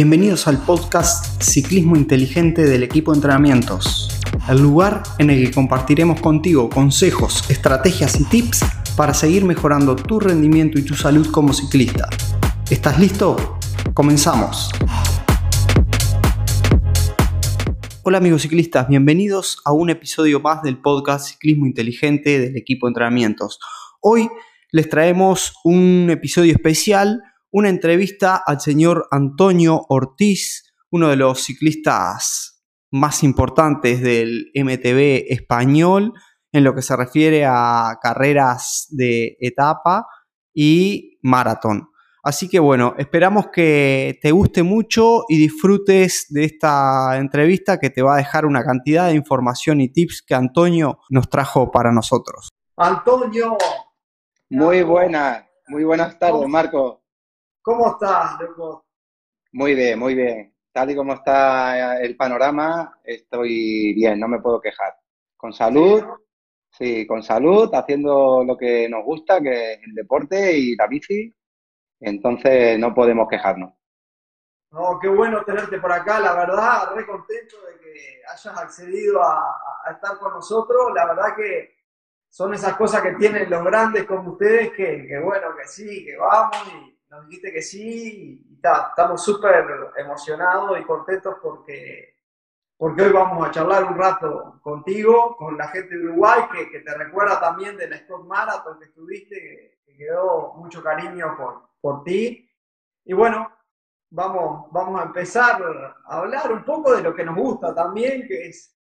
Bienvenidos al podcast Ciclismo Inteligente del equipo de entrenamientos, el lugar en el que compartiremos contigo consejos, estrategias y tips para seguir mejorando tu rendimiento y tu salud como ciclista. ¿Estás listo? Comenzamos. Hola amigos ciclistas, bienvenidos a un episodio más del podcast Ciclismo Inteligente del equipo de entrenamientos. Hoy les traemos un episodio especial una entrevista al señor Antonio Ortiz, uno de los ciclistas más importantes del MTB español en lo que se refiere a carreras de etapa y maratón. Así que bueno, esperamos que te guste mucho y disfrutes de esta entrevista que te va a dejar una cantidad de información y tips que Antonio nos trajo para nosotros. Antonio. Muy buenas, muy buenas tardes, Marco. ¿Cómo estás, loco? Muy bien, muy bien. Tal y como está el panorama, estoy bien, no me puedo quejar. Con salud, sí, con salud, haciendo lo que nos gusta, que es el deporte y la bici. Entonces no podemos quejarnos. No, qué bueno tenerte por acá, la verdad, re contento de que hayas accedido a, estar con nosotros. La verdad que son esas cosas que tienen los grandes como ustedes, que, que bueno, que sí, que vamos y nos dijiste que sí y estamos súper emocionados y contentos porque, porque hoy vamos a charlar un rato contigo, con la gente de Uruguay, que, te recuerda también de la Scott Marathon que estuviste, que, quedó mucho cariño por, por ti. Y bueno, vamos, vamos a empezar a hablar un poco de lo que nos gusta también, que es...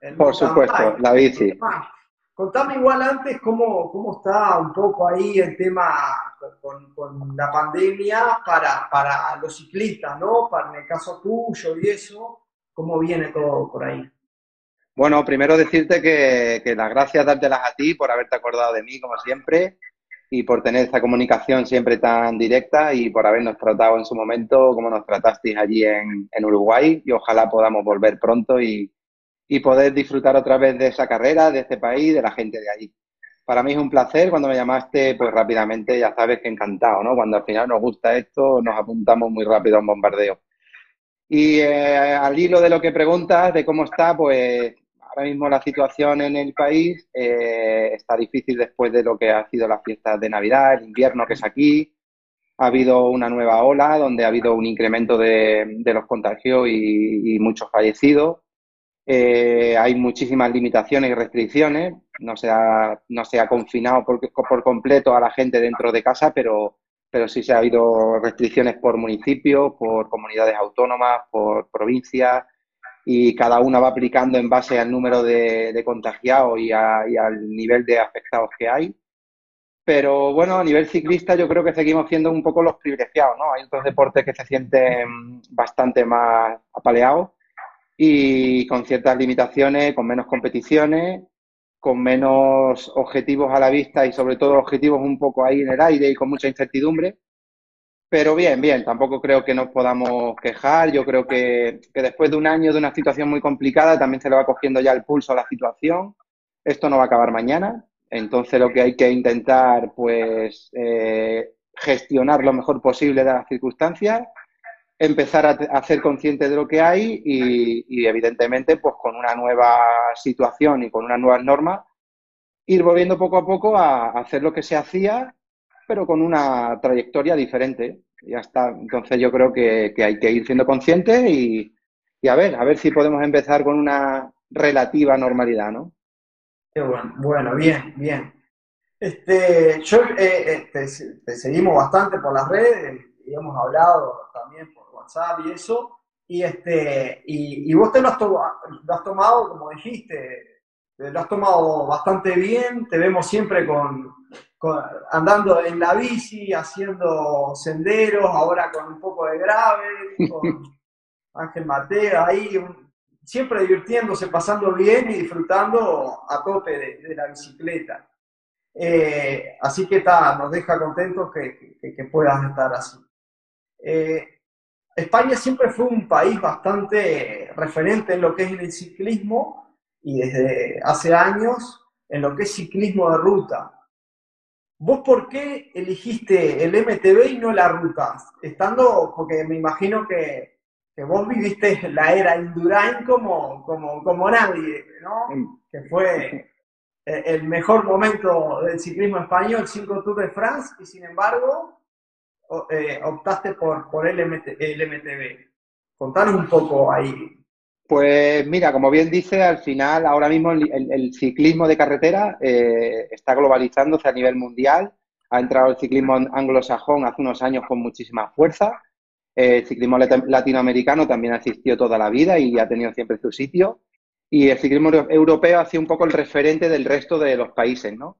El por supuesto, la bici. Contame igual antes cómo, cómo está un poco ahí el tema con, con la pandemia para, para, los ciclistas, ¿no? Para en el caso tuyo y eso, ¿cómo viene todo por ahí? Bueno, primero decirte que, que las gracias dártelas a ti por haberte acordado de mí, como siempre, y por tener esta comunicación siempre tan directa y por habernos tratado en su momento como nos tratasteis allí en, en Uruguay y ojalá podamos volver pronto y, y poder disfrutar otra vez de esa carrera, de este país, de la gente de allí. Para mí es un placer, cuando me llamaste, pues rápidamente ya sabes que encantado, ¿no? Cuando al final nos gusta esto, nos apuntamos muy rápido a un bombardeo. Y eh, al hilo de lo que preguntas, de cómo está, pues ahora mismo la situación en el país eh, está difícil después de lo que ha sido las fiestas de Navidad, el invierno que es aquí. Ha habido una nueva ola donde ha habido un incremento de, los contagios y muchos fallecidos. Eh, hay muchísimas limitaciones y restricciones. No se ha, no se ha confinado por, por, completo a la gente dentro de casa, pero, pero sí se ha habido restricciones por municipios, por comunidades autónomas, por provincias, y cada una va aplicando en base al número de, contagiados y, y, al nivel de afectados que hay. Pero bueno, a nivel ciclista yo creo que seguimos siendo un poco los privilegiados, ¿no? Hay otros deportes que se sienten bastante más apaleados y con ciertas limitaciones, con menos competiciones, con menos objetivos a la vista y sobre todo objetivos un poco ahí en el aire y con mucha incertidumbre. Pero bien, bien, tampoco creo que nos podamos quejar. Yo creo que, después de un año de una situación muy complicada también se le va cogiendo ya el pulso a la situación. Esto no va a acabar mañana. Entonces lo que hay que intentar, pues, eh, gestionar lo mejor posible de las circunstancias empezar a, ser consciente de lo que hay y, evidentemente pues con una nueva situación y con unas nuevas normas ir volviendo poco a poco a, hacer lo que se hacía pero con una trayectoria diferente. Ya está. Entonces yo creo que, hay que ir siendo conscientes y, a ver a ver si podemos empezar con una relativa normalidad no bueno, bueno bien bien. Este yo eh, eh, te, seguimos bastante por las redes y hemos hablado también por WhatsApp y eso, y, este, y, vos te lo has, tomado, como dijiste, te lo has tomado bastante bien, te vemos siempre con, andando en la bici, haciendo senderos, ahora con un poco de grave, con Ángel Mateo ahí, siempre divirtiéndose, pasando bien y disfrutando a tope de, la bicicleta. Eh, así que está, nos deja contentos que, que, puedas estar así. Eh, España siempre fue un país bastante referente en lo que es el ciclismo y desde hace años en lo que es ciclismo de ruta. ¿Vos por qué elegiste el MTB y no la ruta? Estando, porque me imagino que, vos viviste la era Indurain como, como, como nadie, ¿no? Que fue el mejor momento del ciclismo español, 5 Tours de France, y sin embargo eh, optaste por, por el, MTB. Contanos un poco ahí. Pues mira, como bien dice, al final ahora mismo el, ciclismo de carretera eh, está globalizándose a nivel mundial. Ha entrado el ciclismo anglosajón hace unos años con muchísima fuerza. El ciclismo latinoamericano también ha toda la vida y ha tenido siempre su sitio. Y el ciclismo europeo ha sido un poco el referente del resto de los países, ¿no?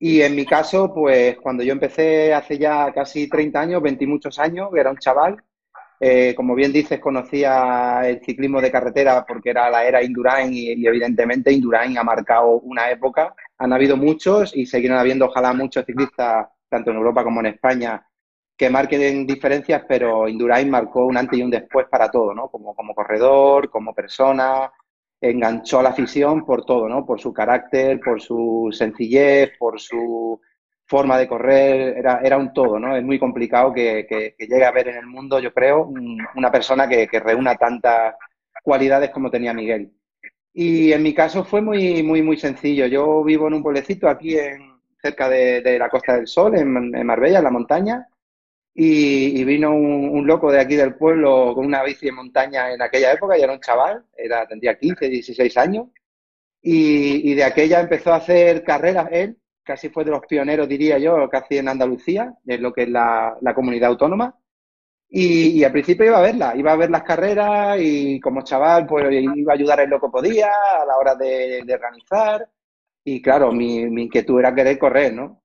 Y en mi caso, pues cuando yo empecé hace ya casi 30 años, 20 y muchos años, era un chaval, eh, como bien dices, conocía el ciclismo de carretera porque era la era Indurain y, evidentemente Indurain ha marcado una época. Han habido muchos y seguirán habiendo ojalá muchos ciclistas, tanto en Europa como en España, que marquen diferencias, pero Indurain marcó un antes y un después para todo, ¿no? Como, como corredor, como persona, enganchó a la afición por todo, ¿no? Por su carácter, por su sencillez, por su forma de correr, era, era un todo, ¿no? Es muy complicado que, que, llegue a ver en el mundo, yo creo, una persona que, que, reúna tantas cualidades como tenía Miguel. Y en mi caso fue muy, muy, muy sencillo. Yo vivo en un pueblecito aquí en, cerca de, la Costa del Sol, en Marbella, en la montaña, y, vino un, loco de aquí del pueblo con una bici de montaña en aquella época, ya era un chaval, era, tendría 15, 16 años, y, de aquella empezó a hacer carreras él, casi fue de los pioneros, diría yo, casi en Andalucía, en lo que es la, comunidad autónoma. Y, al principio iba a verla, iba a ver las carreras y como chaval pues iba a ayudar en lo que podía a la hora de, organizar. Y claro, mi, mi, inquietud era querer correr, ¿no?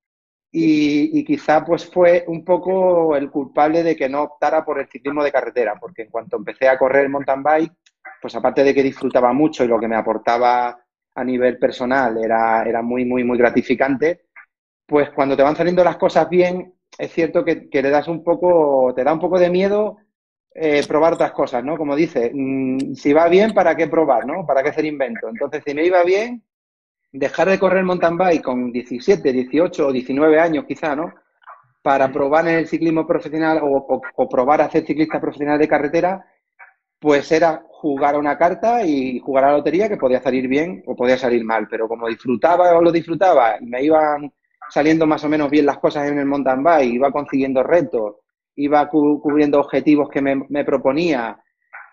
Y, quizá pues fue un poco el culpable de que no optara por el ciclismo de carretera, porque en cuanto empecé a correr mountain bike, pues aparte de que disfrutaba mucho y lo que me aportaba a nivel personal era, era muy, muy, muy gratificante, pues cuando te van saliendo las cosas bien, es cierto que, le das un poco, te da un poco de miedo eh, probar otras cosas, ¿no? Como dice, mm, si va bien, ¿para qué probar, no? ¿Para qué hacer invento? Entonces, si me iba bien, dejar de correr mountain bike con 17, 18 o 19 años quizá, ¿no? Para probar en el ciclismo profesional o, probar a ser ciclista profesional de carretera, pues era jugar a una carta y jugar a la lotería que podía salir bien o podía salir mal, pero como disfrutaba o lo disfrutaba y me iban saliendo más o menos bien las cosas en el mountain bike, iba consiguiendo retos, iba cubriendo objetivos que me, proponía,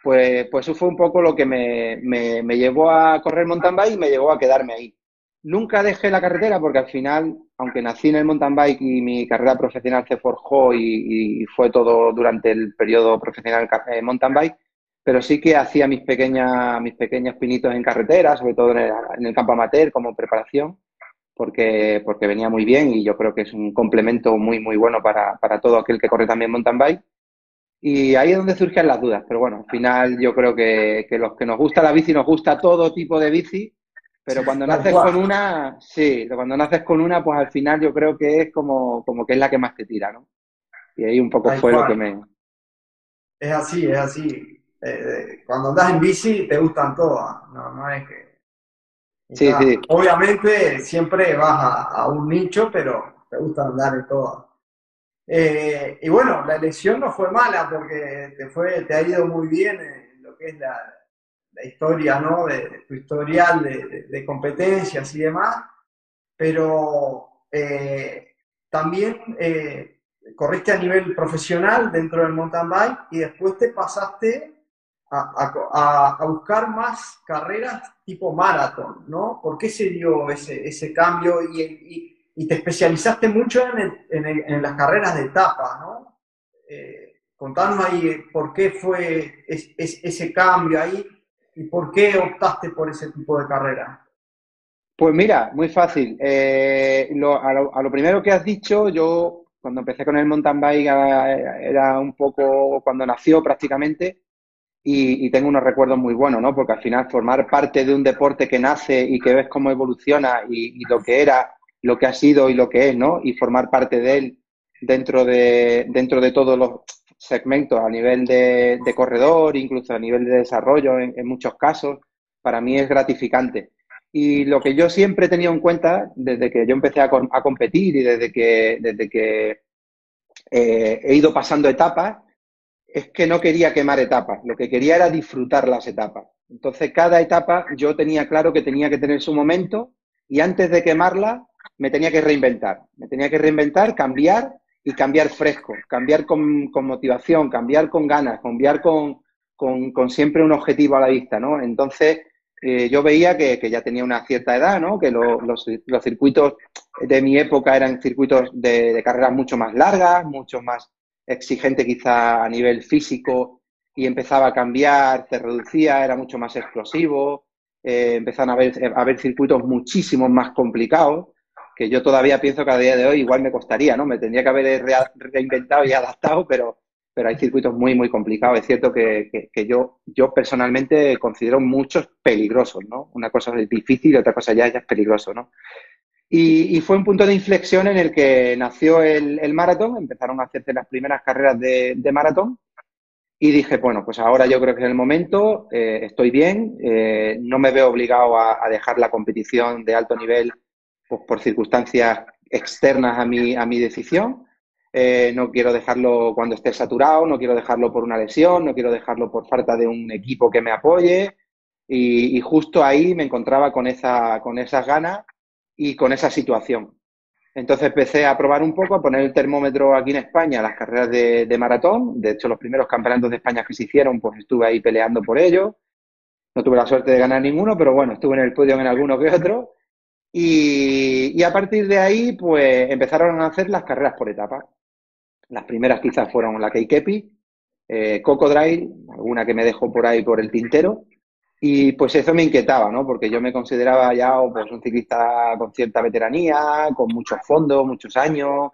pues, pues eso fue un poco lo que me, me, me llevó a correr mountain bike y me llevó a quedarme ahí. Nunca dejé la carretera porque al final, aunque nací en el mountain bike y mi carrera profesional se forjó y, fue todo durante el periodo profesional en mountain bike, pero sí que hacía mis pequeñas, mis pequeños pinitos en carretera, sobre todo en el, campo amateur como preparación, porque, porque venía muy bien y yo creo que es un complemento muy, muy bueno para, para todo aquel que corre también mountain bike. Y ahí es donde surgen las dudas. Pero bueno, al final yo creo que, que los que nos gusta la bici, nos gusta todo tipo de bici, pero cuando naces con una, sí, cuando naces con una, pues al final yo creo que es como, como que es la que más te tira, ¿no? Y ahí un poco fue lo que me... Es así, es así. Eh, cuando andas en bici te gustan todas, no, no es que... Sí, sí. Obviamente siempre vas a, un nicho, pero te gusta andar en todas. Eh, y bueno, la elección no fue mala porque te, fue, te ha ido muy bien en lo que es la, la historia, ¿no? De, tu historial de, competencias y demás, pero eh, también eh, corriste a nivel profesional dentro del mountain bike y después te pasaste a, buscar más carreras tipo maratón, ¿no? ¿Por qué se dio ese, ese cambio y, te especializaste mucho en, las carreras de etapa, ¿no? Eh, contanos ahí por qué fue ese cambio ahí ¿Y por qué optaste por ese tipo de carrera? Pues mira, muy fácil. Eh, a, lo, primero que has dicho, yo cuando empecé con el mountain bike era un poco cuando nació prácticamente y, tengo unos recuerdos muy buenos, ¿no? Porque al final formar parte de un deporte que nace y que ves cómo evoluciona y, lo que era, lo que ha sido y lo que es, ¿no? Y formar parte de él dentro de, dentro de todos los segmentos a nivel de, corredor, incluso a nivel de desarrollo en, muchos casos, para mí es gratificante. Y lo que yo siempre he tenido en cuenta desde que yo empecé a, competir y desde que, desde que eh, he ido pasando etapas es que no quería quemar etapas, lo que quería era disfrutar las etapas. Entonces, cada etapa yo tenía claro que tenía que tener su momento y antes de quemarla me tenía que reinventar. Me tenía que reinventar, cambiar y cambiar fresco, cambiar con, motivación, cambiar con ganas, cambiar con, con, siempre un objetivo a la vista, ¿no? Entonces, eh, yo veía que, ya tenía una cierta edad, ¿no? Que los, los, circuitos de mi época eran circuitos de, de carreras mucho más largas, mucho más exigente quizá a nivel físico y empezaba a cambiar, se reducía, era mucho más explosivo, eh, empezaron a haber, a circuitos muchísimo más complicados, que yo todavía pienso que a día de hoy igual me costaría, ¿no? Me tendría que haber reinventado y adaptado, pero, pero hay circuitos muy, muy complicados. Es cierto que, yo, yo personalmente considero muchos peligrosos, ¿no? Una cosa es difícil y otra cosa ya, es peligroso, ¿no? Y, fue un punto de inflexión en el que nació el, maratón, empezaron a hacerse las primeras carreras de, maratón y dije, bueno, pues ahora yo creo que es el momento, eh, estoy bien, eh, no me veo obligado a, dejar la competición de alto nivel pues, por circunstancias externas a mi, a mi decisión. Eh, no quiero dejarlo cuando esté saturado, no quiero dejarlo por una lesión, no quiero dejarlo por falta de un equipo que me apoye. Y, justo ahí me encontraba con, esa, con esas ganas y con esa situación. Entonces empecé a probar un poco, a poner el termómetro aquí en España, las carreras de, maratón. De hecho, los primeros campeonatos de España que se hicieron, pues estuve ahí peleando por ellos. No tuve la suerte de ganar ninguno, pero bueno, estuve en el podio en alguno que otro. Y, a partir de ahí, pues empezaron a hacer las carreras por etapas. Las primeras quizás fueron la Keikepi, eh, Cocodrile, alguna que me dejó por ahí por el tintero. Y pues eso me inquietaba, ¿no? Porque yo me consideraba ya pues, un ciclista con cierta veteranía, con muchos fondos, muchos años,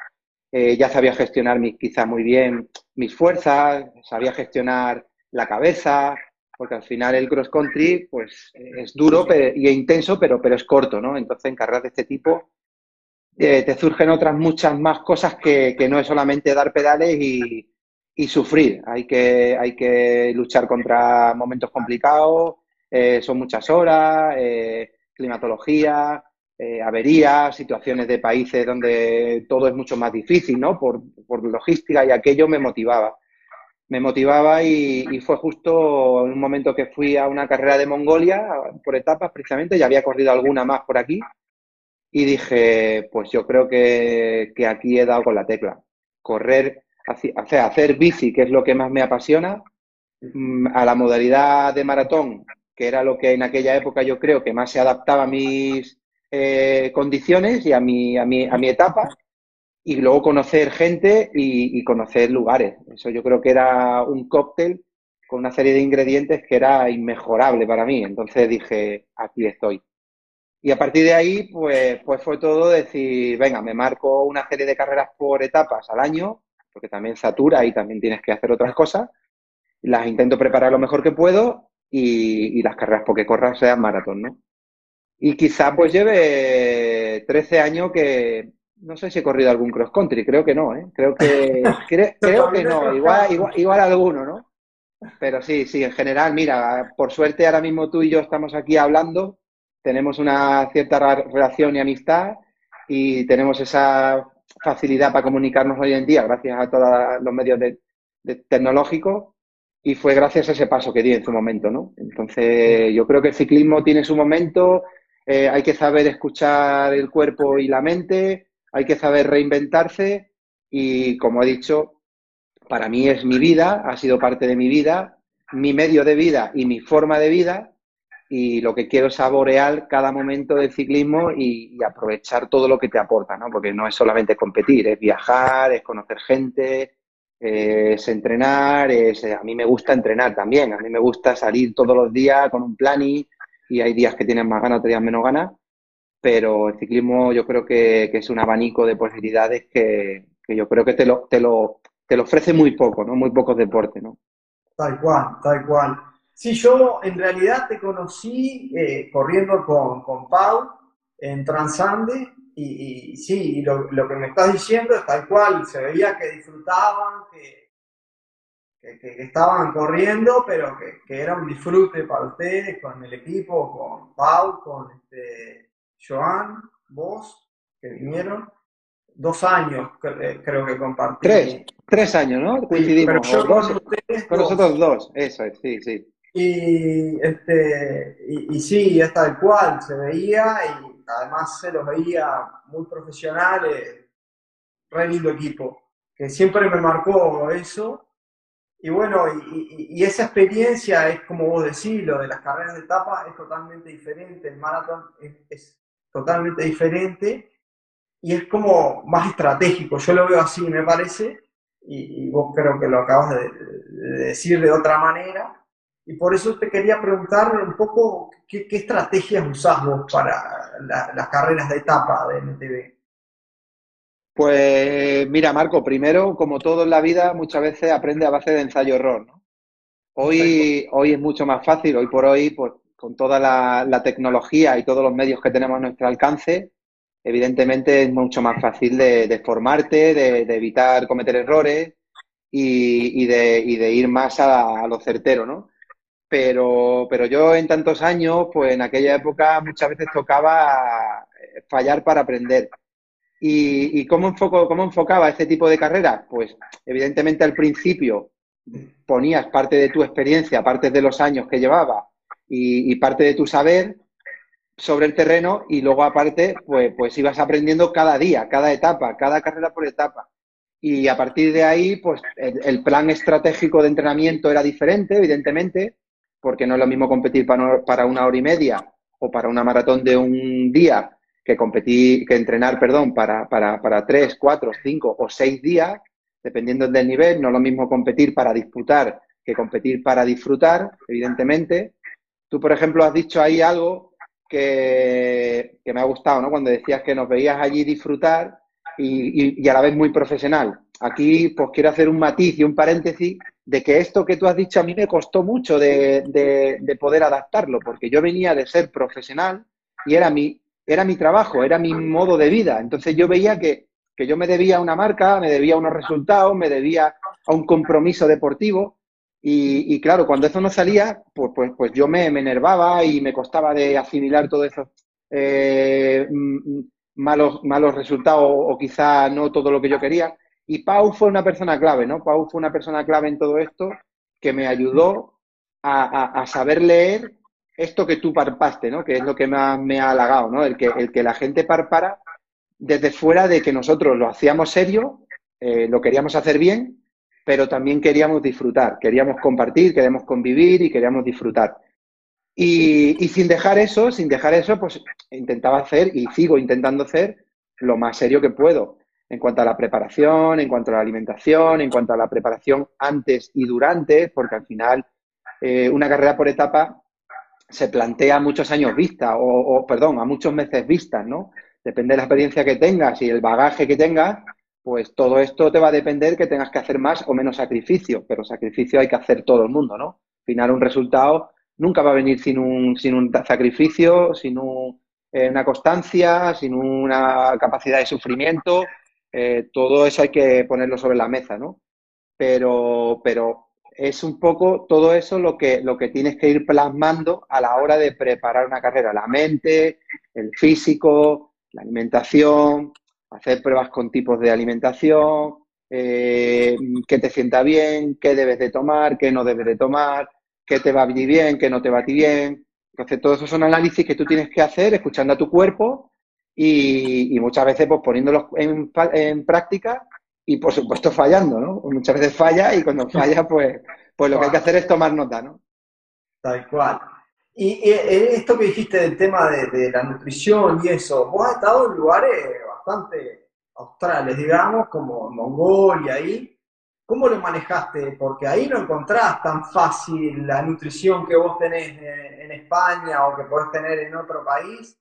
eh, ya sabía gestionar mis, quizás muy bien mis fuerzas, sabía gestionar la cabeza, porque al final el cross country pues es duro y intenso, pero, pero es corto, ¿no? Entonces en carreras de este tipo eh, te surgen otras muchas más cosas que, que no es solamente dar pedales y, y sufrir. Hay que, hay que luchar contra momentos complicados, eh, son muchas horas, eh, climatología, eh, averías, situaciones de países donde todo es mucho más difícil, ¿no? Por, logística y aquello me motivaba. Me motivaba y, fue justo en un momento que fui a una carrera de Mongolia por etapas precisamente, ya había corrido alguna más por aquí y dije, pues yo creo que, aquí he dado con la tecla. Correr, hacer, hacer bici, que es lo que más me apasiona, mm, a la modalidad de maratón que era lo que en aquella época yo creo que más se adaptaba a mis eh, condiciones y a mi, a, mi, a mi etapa, y luego conocer gente y, conocer lugares. Eso yo creo que era un cóctel con una serie de ingredientes que era inmejorable para mí. Entonces dije, aquí estoy. Y a partir de ahí, pues, pues fue todo decir, venga, me marco una serie de carreras por etapas al año, porque también satura y también tienes que hacer otras cosas. Las intento preparar lo mejor que puedo y, las carreras porque corras sean maratón, ¿no? Y quizá pues lleve 13 años que no sé si he corrido algún cross country, creo que no, ¿eh? Creo que creo que no, igual, igual, igual alguno, ¿no? Pero sí, sí, en general, mira, por suerte ahora mismo tú y yo estamos aquí hablando, tenemos una cierta relación y amistad y tenemos esa facilidad para comunicarnos hoy en día gracias a todos los medios de, tecnológicos y fue gracias a ese paso que di en su momento, ¿no? Entonces, yo creo que el ciclismo tiene su momento, eh, hay que saber escuchar el cuerpo y la mente, hay que saber reinventarse y, como he dicho, para mí es mi vida, ha sido parte de mi vida, mi medio de vida y mi forma de vida. Y lo que quiero es saborear cada momento del ciclismo y, y, aprovechar todo lo que te aporta, ¿no? Porque no es solamente competir, es viajar, es conocer gente, es entrenar, es, a mí me gusta entrenar también, a mí me gusta salir todos los días con un plan y, hay días que tienes más ganas, otros días menos ganas, pero el ciclismo yo creo que, es un abanico de posibilidades que, yo creo que te lo, te, lo, te lo ofrece muy poco, ¿no? Muy pocos deportes, ¿no? Tal cual, tal cual. Sí, yo en realidad te conocí eh, corriendo con, con Pau en Transande y, sí, lo, que me estás diciendo es tal cual, se veía que disfrutaban, que, que, estaban corriendo, pero que, que, era un disfrute para ustedes, con el equipo, con Pau, con este, Joan, vos, que vinieron. Dos años creo que compartí. Tres, tres años, ¿no? Coincidimos. con, nosotros dos, eso es, sí, sí. Y, este, y, y sí, es tal cual, se veía y además se los veía muy profesionales, re lindo equipo, que siempre me marcó eso y bueno, y, esa experiencia es como vos decís, lo de las carreras de etapa es totalmente diferente, el maratón es, totalmente diferente y es como más estratégico, yo lo veo así, me parece, y, vos creo que lo acabas de, decir de otra manera, y por eso te quería preguntar un poco qué, estrategias usás vos para las carreras de etapa de MTV. Pues mira, Marco, primero, como todo en la vida, muchas veces aprende a base de ensayo-error. ¿no? Hoy, hoy es mucho más fácil, hoy por hoy, pues con toda la, tecnología y todos los medios que tenemos a nuestro alcance, evidentemente es mucho más fácil de, formarte, de, evitar cometer errores y, de, ir más a, lo certero, ¿no? Pero, pero yo en tantos años, pues en aquella época muchas veces tocaba fallar para aprender. ¿Y, cómo, enfoco, cómo enfocaba este tipo de carrera? Pues evidentemente al principio ponías parte de tu experiencia, parte de los años que llevaba y, parte de tu saber sobre el terreno y luego aparte pues, pues ibas aprendiendo cada día, cada etapa, cada carrera por etapa. Y a partir de ahí, pues el, plan estratégico de entrenamiento era diferente, evidentemente, porque no es lo mismo competir para, para una hora y media o para una maratón de un día que competir, que entrenar, perdón, para, para, para tres, cuatro, cinco o seis días, dependiendo del nivel, no es lo mismo competir para disputar que competir para disfrutar, evidentemente. Tú, por ejemplo, has dicho ahí algo que, me ha gustado, ¿no? Cuando decías que nos veías allí disfrutar y, y, a la vez muy profesional. Aquí, pues quiero hacer un matiz y un paréntesis de que esto que tú has dicho a mí me costó mucho de, de, de poder adaptarlo, porque yo venía de ser profesional y era mi era mi trabajo, era mi modo de vida. Entonces yo veía que, yo me debía a una marca, me debía a unos resultados, me debía a un compromiso deportivo. Y, claro, cuando eso no salía, pues, pues, pues yo me, enervaba y me costaba de asimilar todos esos eh, malos, malos resultados o quizá no todo lo que yo quería. Y Pau fue una persona clave, ¿no? Pau fue una persona clave en todo esto que me ayudó a, a saber leer esto que tú parpaste, ¿no? Que es lo que más me ha halagado, ¿no? El que, el que la gente parpara desde fuera de que nosotros lo hacíamos serio, eh, lo queríamos hacer bien, pero también queríamos disfrutar, queríamos compartir, queríamos convivir y queríamos disfrutar. Y, sin dejar eso, sin dejar eso, pues intentaba hacer y sigo intentando hacer lo más serio que puedo en cuanto a la preparación, en cuanto a la alimentación, en cuanto a la preparación antes y durante, porque al final eh, una carrera por etapa se plantea muchos años vista, o, perdón, a muchos meses vistas, ¿no? Depende de la experiencia que tengas y el bagaje que tengas, pues todo esto te va a depender que tengas que hacer más o menos sacrificio, pero sacrificio hay que hacer todo el mundo, ¿no? Al final un resultado nunca va a venir sin un, sin un sacrificio, sin eh, una constancia, sin una capacidad de sufrimiento, eh, todo eso hay que ponerlo sobre la mesa, ¿no? Pero, pero es un poco todo eso lo que, lo que tienes que ir plasmando a la hora de preparar una carrera. La mente, el físico, la alimentación, hacer pruebas con tipos de alimentación, eh, qué te sienta bien, qué debes de tomar, qué no debes de tomar, qué te va a bien, qué no te va a ti bien. Entonces, todos esos son análisis que tú tienes que hacer escuchando a tu cuerpo y, muchas veces pues poniéndolos en, en práctica y por supuesto fallando, ¿no? Muchas veces falla y cuando falla, pues, pues lo que hay que hacer es tomar nota, ¿no? Tal cual. Y, esto que dijiste del tema de, la nutrición y eso, vos has estado en lugares bastante australes, digamos, como Mongolia ahí. ¿Cómo lo manejaste? Porque ahí no encontrás tan fácil la nutrición que vos tenés en, España o que podés tener en otro país.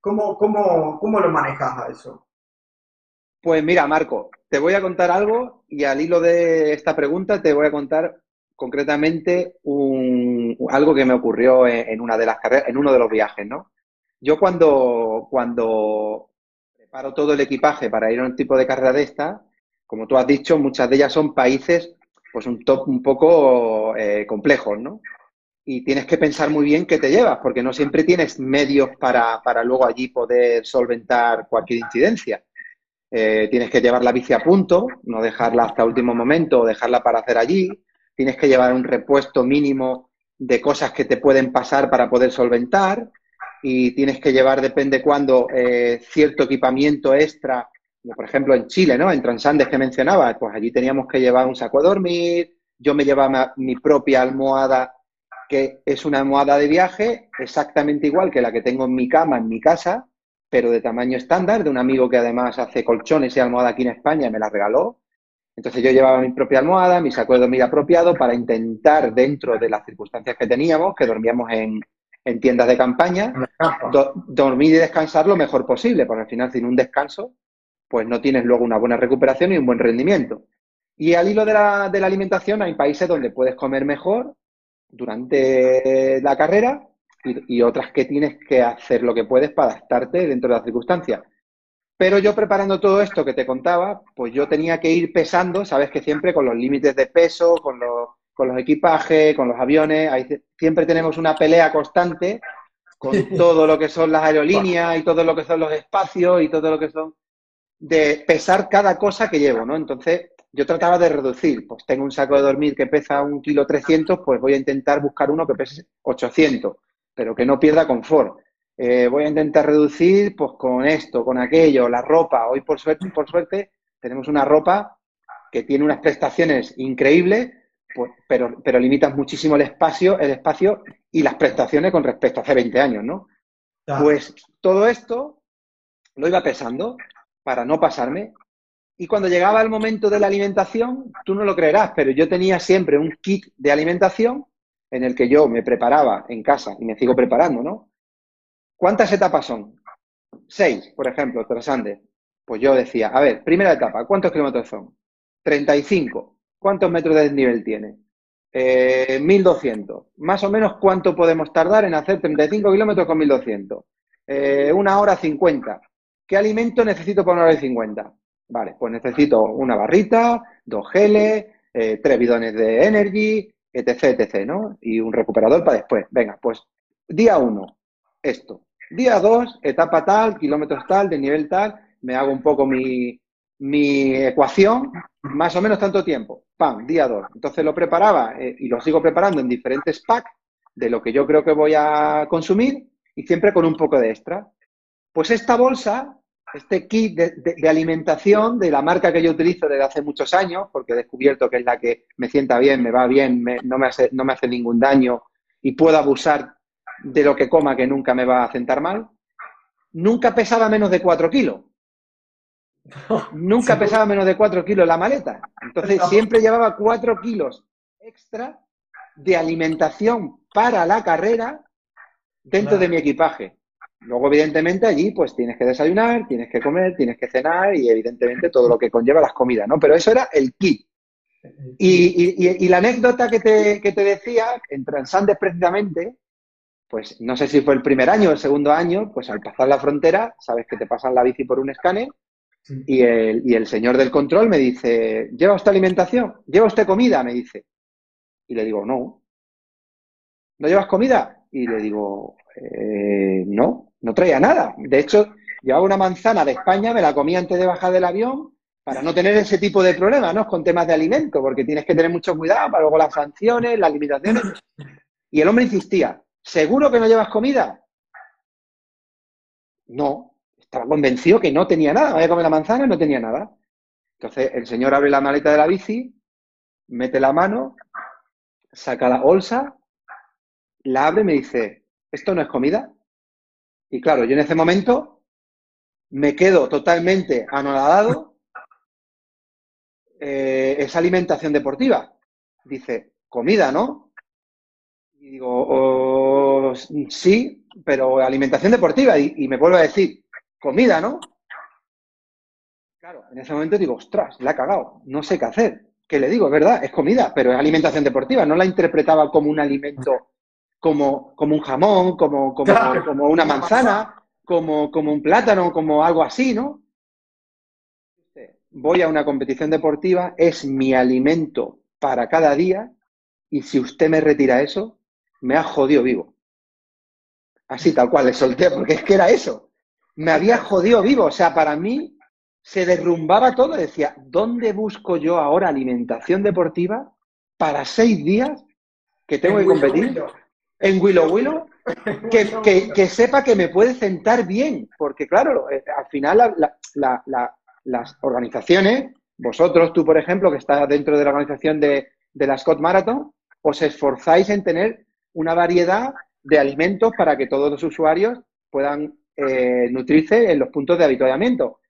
¿Cómo, cómo, cómo lo manejás a eso? Pues mira, Marco, te voy a contar algo y al hilo de esta pregunta te voy a contar concretamente un, algo que me ocurrió en, una de las carreras, en uno de los viajes, ¿no? Yo cuando, cuando preparo todo el equipaje para ir a un tipo de carrera de esta, como tú has dicho, muchas de ellas son países pues un top un poco eh, complejos, ¿no? Y tienes que pensar muy bien qué te llevas, porque no siempre tienes medios para, para luego allí poder solventar cualquier incidencia. Eh, tienes que llevar la bici a punto, no dejarla hasta último momento o dejarla para hacer allí. Tienes que llevar un repuesto mínimo de cosas que te pueden pasar para poder solventar. Y tienes que llevar, depende cuándo, eh, cierto equipamiento extra. Por ejemplo, en Chile, ¿no? En Transandes que mencionaba, pues allí teníamos que llevar un saco de dormir. Yo me llevaba mi propia almohada, que es una almohada de viaje, exactamente igual que la que tengo en mi cama, en mi casa, pero de tamaño estándar, de un amigo que además hace colchones y almohada aquí en España, me la regaló. Entonces yo llevaba mi propia almohada, mi saco de dormir apropiado para intentar, dentro de las circunstancias que teníamos, que dormíamos en, tiendas de campaña, dormir y descansar lo mejor posible, porque al final sin un descanso, pues no tienes luego una buena recuperación y un buen rendimiento. Y al hilo de la, de la alimentación hay países donde puedes comer mejor durante la carrera y, otras que tienes que hacer lo que puedes para adaptarte dentro de las circunstancias. Pero yo preparando todo esto que te contaba, pues yo tenía que ir pesando, sabes que siempre con los límites de peso, con los, con los equipajes, con los aviones, siempre tenemos una pelea constante con todo lo que son las aerolíneas y todo lo que son los espacios y todo lo que son de pesar cada cosa que llevo, ¿no? Entonces, yo trataba de reducir, pues tengo un saco de dormir que pesa un kilo 300, pues voy a intentar buscar uno que pese 800 pero que no pierda confort. Eh, voy a intentar reducir pues con esto, con aquello, la ropa. Hoy por suerte, por suerte tenemos una ropa que tiene unas prestaciones increíbles, pues, pero, pero limitas muchísimo el espacio, el espacio y las prestaciones con respecto a hace 20 años, ¿no? Pues todo esto lo iba pesando para no pasarme. Y cuando llegaba el momento de la alimentación, tú no lo creerás, pero yo tenía siempre un kit de alimentación en el que yo me preparaba en casa y me sigo preparando, ¿no? ¿Cuántas etapas son? Seis, por ejemplo, tras Andes. Pues yo decía, a ver, primera etapa, ¿cuántos kilómetros son? 35. ¿Cuántos metros de desnivel tiene? Eh, 1200. Más o menos, ¿cuánto podemos tardar en hacer 35 kilómetros con 1200? Eh, una hora 50. ¿Qué alimento necesito para una hora y 50? Vale, pues necesito una barrita, dos geles, eh, tres bidones de energy, etc, etc, ¿no? Y un recuperador para después. Venga, pues día uno, esto. Día dos, etapa tal, kilómetros tal, de nivel tal, me hago un poco mi, mi ecuación, más o menos tanto tiempo. Pam, día dos. Entonces lo preparaba eh, y lo sigo preparando en diferentes packs de lo que yo creo que voy a consumir y siempre con un poco de extra. Pues esta bolsa este kit de, alimentación de la marca que yo utilizo desde hace muchos años, porque he descubierto que es la que me sienta bien, me va bien, no, me hace, no me hace ningún daño y puedo abusar de lo que coma que nunca me va a sentar mal, nunca pesaba menos de 4 kilos. Nunca pesaba menos de 4 kilos la maleta. Entonces siempre llevaba 4 kilos extra de alimentación para la carrera dentro de mi equipaje. Luego, evidentemente, allí pues tienes que desayunar, tienes que comer, tienes que cenar y evidentemente todo lo que conlleva las comidas, ¿no? Pero eso era el kit. Y, la anécdota que te, que te decía, en Transandes precisamente, pues no sé si fue el primer año o el segundo año, pues al pasar la frontera, sabes que te pasan la bici por un escáner y, el, y el señor del control me dice, ¿lleva usted alimentación? ¿Lleva usted comida? Me dice. Y le digo, no. ¿No llevas comida? Y le digo, eh, no, no traía nada. De hecho, llevaba una manzana de España, me la comí antes de bajar del avión para no tener ese tipo de problemas, ¿no? Con temas de alimento, porque tienes que tener mucho cuidado para luego las sanciones, las limitaciones. Y el hombre insistía, ¿seguro que no llevas comida? No, estaba convencido que no tenía nada. Voy a comer la manzana y no tenía nada. Entonces el señor abre la maleta de la bici, mete la mano, saca la bolsa, la abre y me dice, ¿esto no es comida? Y claro, yo en ese momento me quedo totalmente anonadado. Eh, es alimentación deportiva. Dice, comida, ¿no? Y digo, oh, sí, pero alimentación deportiva. Y, me vuelve a decir, comida, ¿no? Claro, en ese momento digo, ostras, la ha cagado, no sé qué hacer. ¿Qué le digo? Es verdad, es comida, pero es alimentación deportiva. No la interpretaba como un alimento como, como un jamón, como, como, como una manzana, como, como un plátano, como algo así, ¿no? Voy a una competición deportiva, es mi alimento para cada día y si usted me retira eso, me ha jodido vivo. Así tal cual le solté, porque es que era eso. Me había jodido vivo. O sea, para mí se derrumbaba todo. Decía, ¿dónde busco yo ahora alimentación deportiva para seis días que tengo que competir? En Willow Willow, que, sepa que me puede sentar bien. Porque, claro, eh, al final las organizaciones, vosotros, tú, por ejemplo, que estás dentro de la organización de, de la Scott Marathon, os esforzáis en tener una variedad de alimentos para que todos los usuarios puedan eh, nutrirse en los puntos de habituallamiento.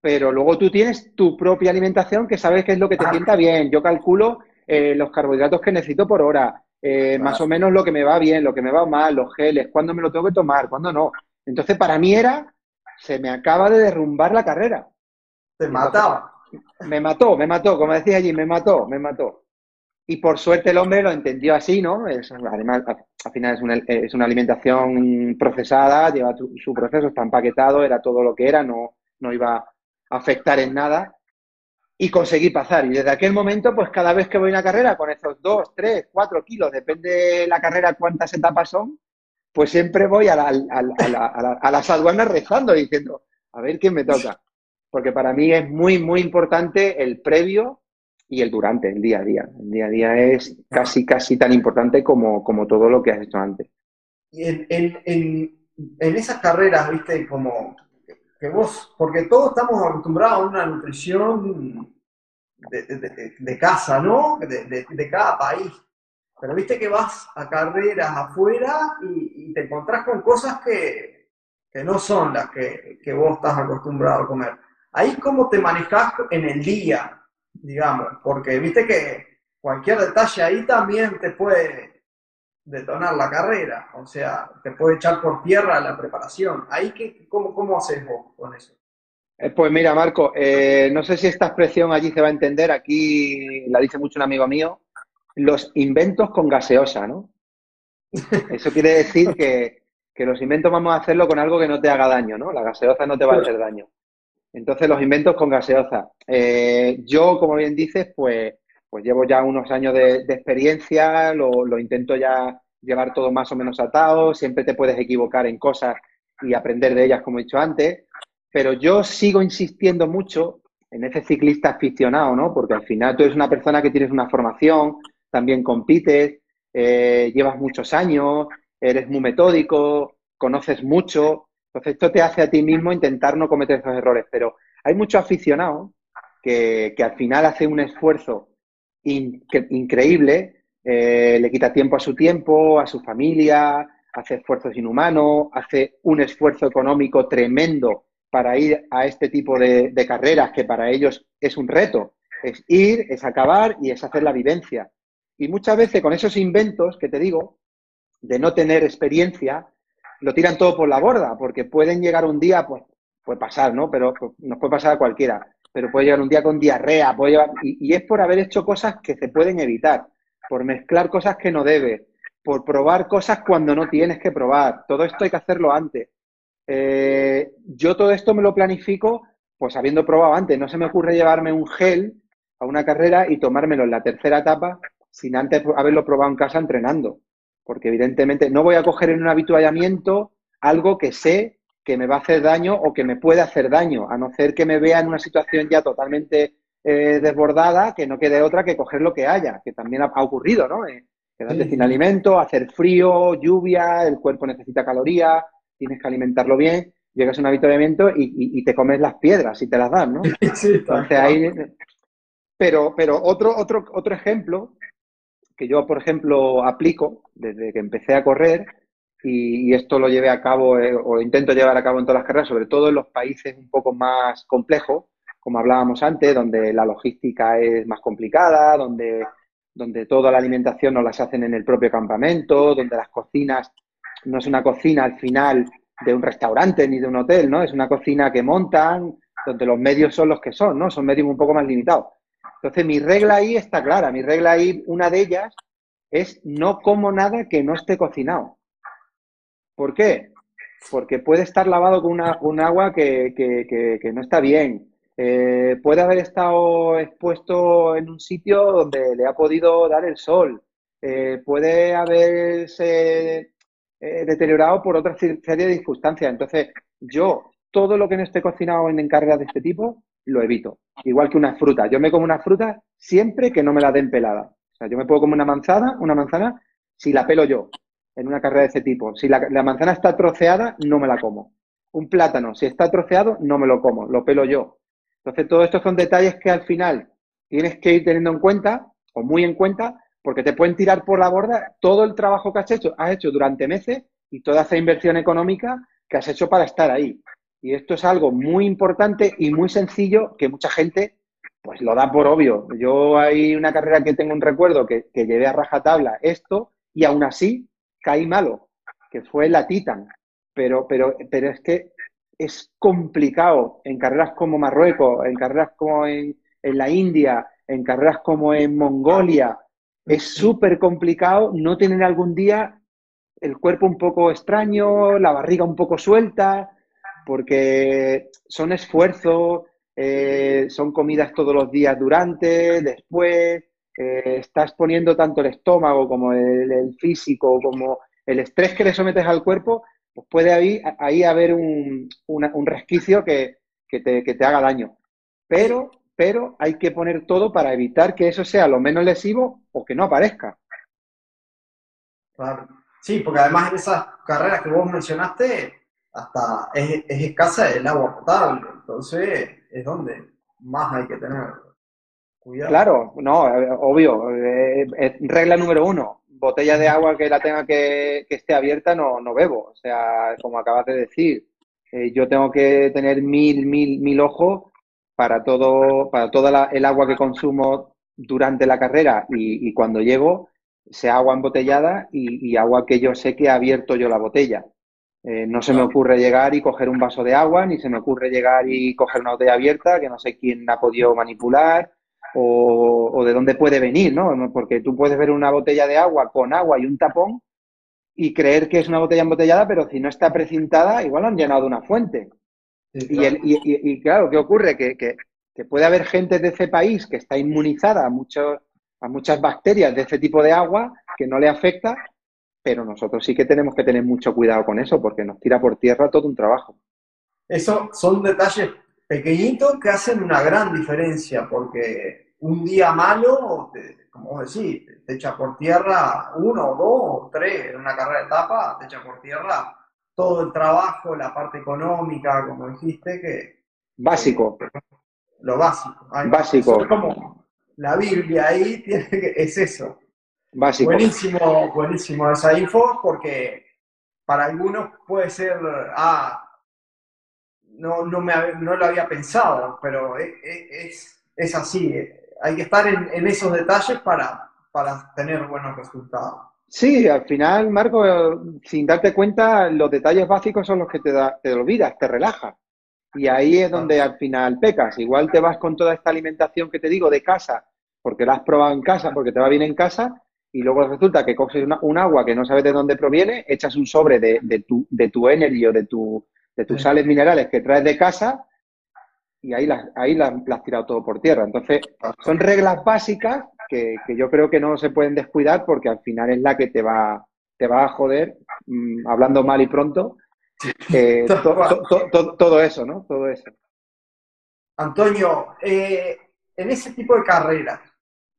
Pero luego tú tienes tu propia alimentación que sabes qué es lo que te sienta bien. Yo calculo eh, los carbohidratos que necesito por hora, eh, más o menos lo que me va bien, lo que me va mal, los geles, cuándo me lo tengo que tomar, cuándo no. Entonces, para mí era, se me acaba de derrumbar la carrera. Te mataba. Me mató, me mató, como decía allí, me mató, me mató. Y por suerte el hombre lo entendió así, ¿no? además, al final es una, es una alimentación procesada, lleva su proceso, está empaquetado, era todo lo que era, no, no iba a afectar en nada. Y conseguí pasar. Y desde aquel momento, pues cada vez que voy a una carrera con esos dos, tres, cuatro kilos, depende de la carrera cuántas etapas son, pues siempre voy a, a las aduanas rezando, diciendo, a ver quién me toca. Porque para mí es muy, muy importante el previo y el durante, el día a día. El día a día es casi, casi tan importante como, como todo lo que has hecho antes. Y en, en, en, esas carreras, viste, como que vos, porque todos estamos acostumbrados a una nutrición de, de, casa, ¿no? De, cada país. Pero viste que vas a carreras afuera y, y te encontrás con cosas que, que no son las que, que, vos estás acostumbrado a comer. Ahí cómo te manejas en el día, digamos, porque viste que cualquier detalle ahí también te puede detonar la carrera, o sea, te puede echar por tierra la preparación. Ahí, que, cómo, ¿Cómo haces vos con eso? Eh, pues mira, Marco, eh, no sé si esta expresión allí se va a entender, aquí la dice mucho un amigo mío, los inventos con gaseosa, ¿no? Eso quiere decir que, que los inventos vamos a hacerlo con algo que no te haga daño, ¿no? La gaseosa no te va a hacer daño. Entonces, los inventos con gaseosa. Eh, yo, como bien dices, pues, pues llevo ya unos años de, experiencia, lo, intento ya llevar todo más o menos atado, siempre te puedes equivocar en cosas y aprender de ellas, como he dicho antes, pero yo sigo insistiendo mucho en ese ciclista aficionado, ¿no? Porque al final tú eres una persona que tienes una formación, también compites, eh, llevas muchos años, eres muy metódico, conoces mucho, entonces, esto te hace a ti mismo intentar no cometer esos errores, pero hay muchos aficionados que, al final hacen un esfuerzo increíble, eh, le quita tiempo a su tiempo, a su familia, hace esfuerzos inhumanos, hace un esfuerzo económico tremendo para ir a este tipo de, de carreras que para ellos es un reto. Es ir, es acabar y es hacer la vivencia. Y muchas veces con esos inventos que te digo, de no tener experiencia, lo tiran todo por la borda, porque pueden llegar un día, pues puede pasar, ¿no? Pero pues, nos puede pasar a cualquiera, pero puede llegar un día con diarrea, puede llevar, y, es por haber hecho cosas que se pueden evitar, por mezclar cosas que no debes, por probar cosas cuando no tienes que probar. Todo esto hay que hacerlo antes. Eh, yo todo esto me lo planifico, pues habiendo probado antes. No se me ocurre llevarme un gel a una carrera y tomármelo en la tercera etapa sin antes haberlo probado en casa entrenando porque evidentemente no voy a coger en un habituallamiento algo que sé que me va a hacer daño o que me puede hacer daño, a no ser que me vea en una situación ya totalmente eh, desbordada, que no quede otra que coger lo que haya, que también ha, ocurrido, ¿no? Eh, quedarte sin alimento, hacer frío, lluvia, el cuerpo necesita calorías, tienes que alimentarlo bien, llegas a un habituallamiento y, te comes las piedras y te las dan, ¿no? Sí, Entonces ahí... Pero, pero otro, otro, otro ejemplo que yo, por ejemplo, aplico desde que empecé a correr y, esto lo llevé a cabo eh, o intento llevar a cabo en todas las carreras, sobre todo en los países un poco más complejos, como hablábamos antes, donde la logística es más complicada, donde, donde toda la alimentación no las hacen en el propio campamento, donde las cocinas no es una cocina al final de un restaurante ni de un hotel, ¿no? Es una cocina que montan, donde los medios son los que son, ¿no? Son medios un poco más limitados. Entonces, mi regla ahí está clara. Mi regla ahí, una de ellas, es no como nada que no esté cocinado. ¿Por qué? Porque puede estar lavado con un agua que, no está bien. eh, puede haber estado expuesto en un sitio donde le ha podido dar el sol, eh, puede haberse eh, deteriorado por otra serie de circunstancias. Entonces, yo todo lo que no esté cocinado en cargas de este tipo, lo evito. Igual que una fruta. Yo me como una fruta siempre que no me la den pelada. O sea, yo me puedo comer una manzana, una manzana, si la pelo yo, en una carrera de ese tipo. Si la, manzana está troceada, no me la como. Un plátano, si está troceado, no me lo como, lo pelo yo. Entonces, todos estos son detalles que al final tienes que ir teniendo en cuenta, o muy en cuenta, porque te pueden tirar por la borda todo el trabajo que has hecho, has hecho durante meses y toda esa inversión económica que has hecho para estar ahí. Y esto es algo muy importante y muy sencillo que mucha gente pues lo da por obvio. Yo hay una carrera que tengo un recuerdo que, que llevé a rajatabla esto y aún así caí malo, que fue la Titan. Pero, pero, pero es que es complicado en carreras como Marruecos, en carreras como en, en la India, en carreras como en Mongolia. Es súper complicado no tener algún día el cuerpo un poco extraño, la barriga un poco suelta, porque son esfuerzos, eh, son comidas todos los días durante, después, eh, estás poniendo tanto el estómago como el, físico, como el estrés que le sometes al cuerpo, pues puede ahí, ahí haber un, un resquicio que, que, te, que, te, haga daño. Pero, pero hay que poner todo para evitar que eso sea lo menos lesivo o que no aparezca. Claro. Sí, porque además en esas carreras que vos mencionaste, hasta es, escasa el agua potable, entonces es donde más hay que tener cuidado. Claro, no, eh, obvio, eh, regla número uno, botella de agua que la tenga que, esté abierta no, no bebo, o sea, como acabas de decir, eh, yo tengo que tener mil, mil, mil ojos para todo, para toda el agua que consumo durante la carrera y, cuando llego, sea agua embotellada y, y, agua que yo sé que he abierto yo la botella. Eh, no se me ocurre llegar y coger un vaso de agua, ni se me ocurre llegar y coger una botella abierta que no sé quién ha podido manipular o, o, de dónde puede venir, ¿no? Porque tú puedes ver una botella de agua con agua y un tapón y creer que es una botella embotellada, pero si no está precintada, igual lo han llenado de una fuente. Sí, claro. Y, el, y, y, y, claro, ¿qué ocurre? Que, que, que, puede haber gente de ese país que está inmunizada a, a muchas bacterias de ese tipo de agua que no le afecta pero nosotros sí que tenemos que tener mucho cuidado con eso porque nos tira por tierra todo un trabajo. Eso son detalles pequeñitos que hacen una gran diferencia porque un día malo, te, como vos decís, te echa por tierra uno, dos o tres en una carrera de etapa, te echa por tierra todo el trabajo, la parte económica, como dijiste, que... Básico. Lo básico. Ay, básico. Es como la Biblia ahí tiene que, es eso. Básico. Buenísimo, buenísimo esa info, porque para algunos puede ser, ah, no, no, me, no lo había pensado, pero es, es, es así. Hay que estar en, en esos detalles para, para, tener buenos resultados. Sí, al final, Marco, sin darte cuenta, los detalles básicos son los que te, da, te olvidas, te relajas. Y ahí es donde al final pecas. Igual te vas con toda esta alimentación que te digo de casa, porque la has probado en casa, porque te va bien en casa, y luego resulta que coges una, un agua que no sabes de dónde proviene, echas un sobre de, de, tu, de tu energy o de, tu, de tus sí. sales minerales que traes de casa y ahí las, ahí las, las has tirado todo por tierra. Entonces, son reglas básicas que, que, yo creo que no se pueden descuidar porque al final es la que te va, te va a joder, mmm, hablando mal y pronto, eh, to, to, to, todo eso, ¿no? Todo eso. Antonio, eh, en ese tipo de carreras,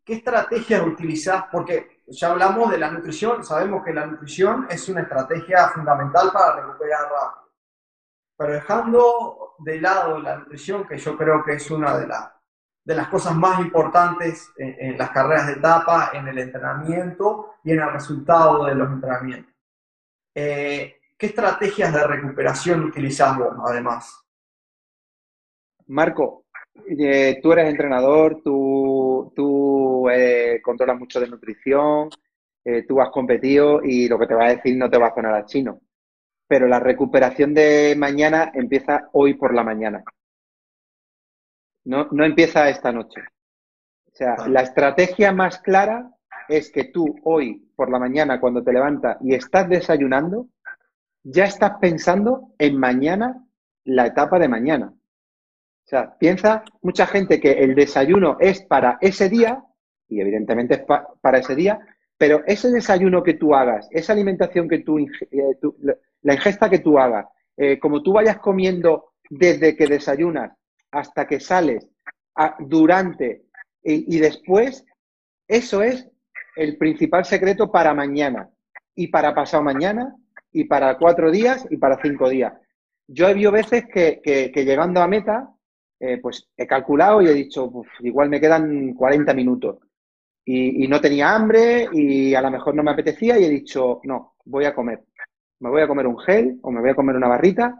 ¿qué estrategias utilizás? Porque ya hablamos de la nutrición, sabemos que la nutrición es una estrategia fundamental para recuperar rápido. Pero dejando de lado la nutrición, que yo creo que es una de, la, de las cosas más importantes en, en, las carreras de etapa, en el entrenamiento y en el resultado de los entrenamientos. Eh, ¿Qué estrategias de recuperación utilizás vos, además? Marco, eh, tú eres entrenador, tú, tú eh, controlas mucho de nutrición, eh, tú has competido y lo que te va a decir no te va a sonar a chino. Pero la recuperación de mañana empieza hoy por la mañana. No, no empieza esta noche. O sea, la estrategia más clara es que tú hoy por la mañana cuando te levantas y estás desayunando, ya estás pensando en mañana, la etapa de mañana. O sea, piensa mucha gente que el desayuno es para ese día, y evidentemente es para ese día, pero ese desayuno que tú hagas, esa alimentación que tú, eh, la ingesta que tú hagas, eh, como tú vayas comiendo desde que desayunas hasta que sales, durante y, después, eso es el principal secreto para mañana y para pasado mañana y para cuatro días y para cinco días. Yo he visto veces que, llegando a meta, eh, pues he calculado y he dicho, igual me quedan 40 minutos. Y, y, no tenía hambre y a lo mejor no me apetecía y he dicho, no, voy a comer. Me voy a comer un gel o me voy a comer una barrita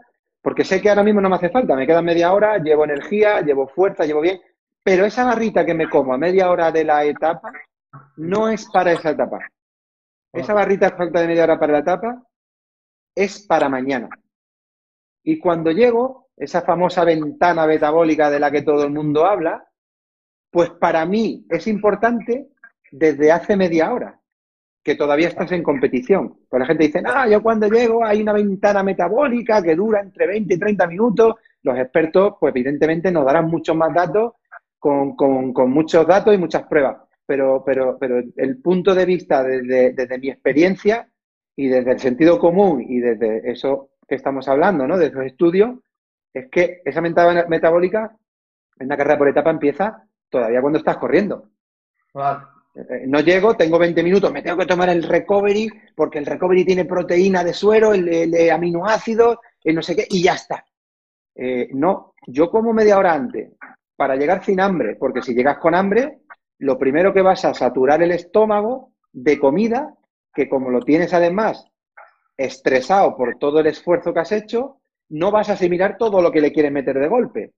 porque sé que ahora mismo no me hace falta, me queda media hora, llevo energía, llevo fuerza, llevo bien, pero esa barrita que me como a media hora de la etapa no es para esa etapa. Esa barrita falta de media hora para la etapa es para mañana. Y cuando llego, esa famosa ventana metabólica de la que todo el mundo habla, pues para mí es importante desde hace media hora que todavía estás en competición. Pues la gente dice, ah, yo cuando llego hay una ventana metabólica que dura entre 20 y 30 minutos. Los expertos, pues evidentemente nos darán muchos más datos, con, con, muchos datos y muchas pruebas. Pero, pero, pero el punto de vista desde, desde, mi experiencia y desde el sentido común y desde eso que estamos hablando, ¿no? De esos estudios, es que esa metabólica en una carrera por etapa empieza todavía cuando estás corriendo. Eh, no llego, tengo 20 minutos, me tengo que tomar el recovery, porque el recovery tiene proteína de suero, el, de aminoácidos, el no sé qué, y ya está. Eh, no, yo como media hora antes, para llegar sin hambre, porque si llegas con hambre, lo primero que vas a saturar el estómago de comida, que como lo tienes además estresado por todo el esfuerzo que has hecho, no vas a asimilar todo lo que le quieres meter de golpe,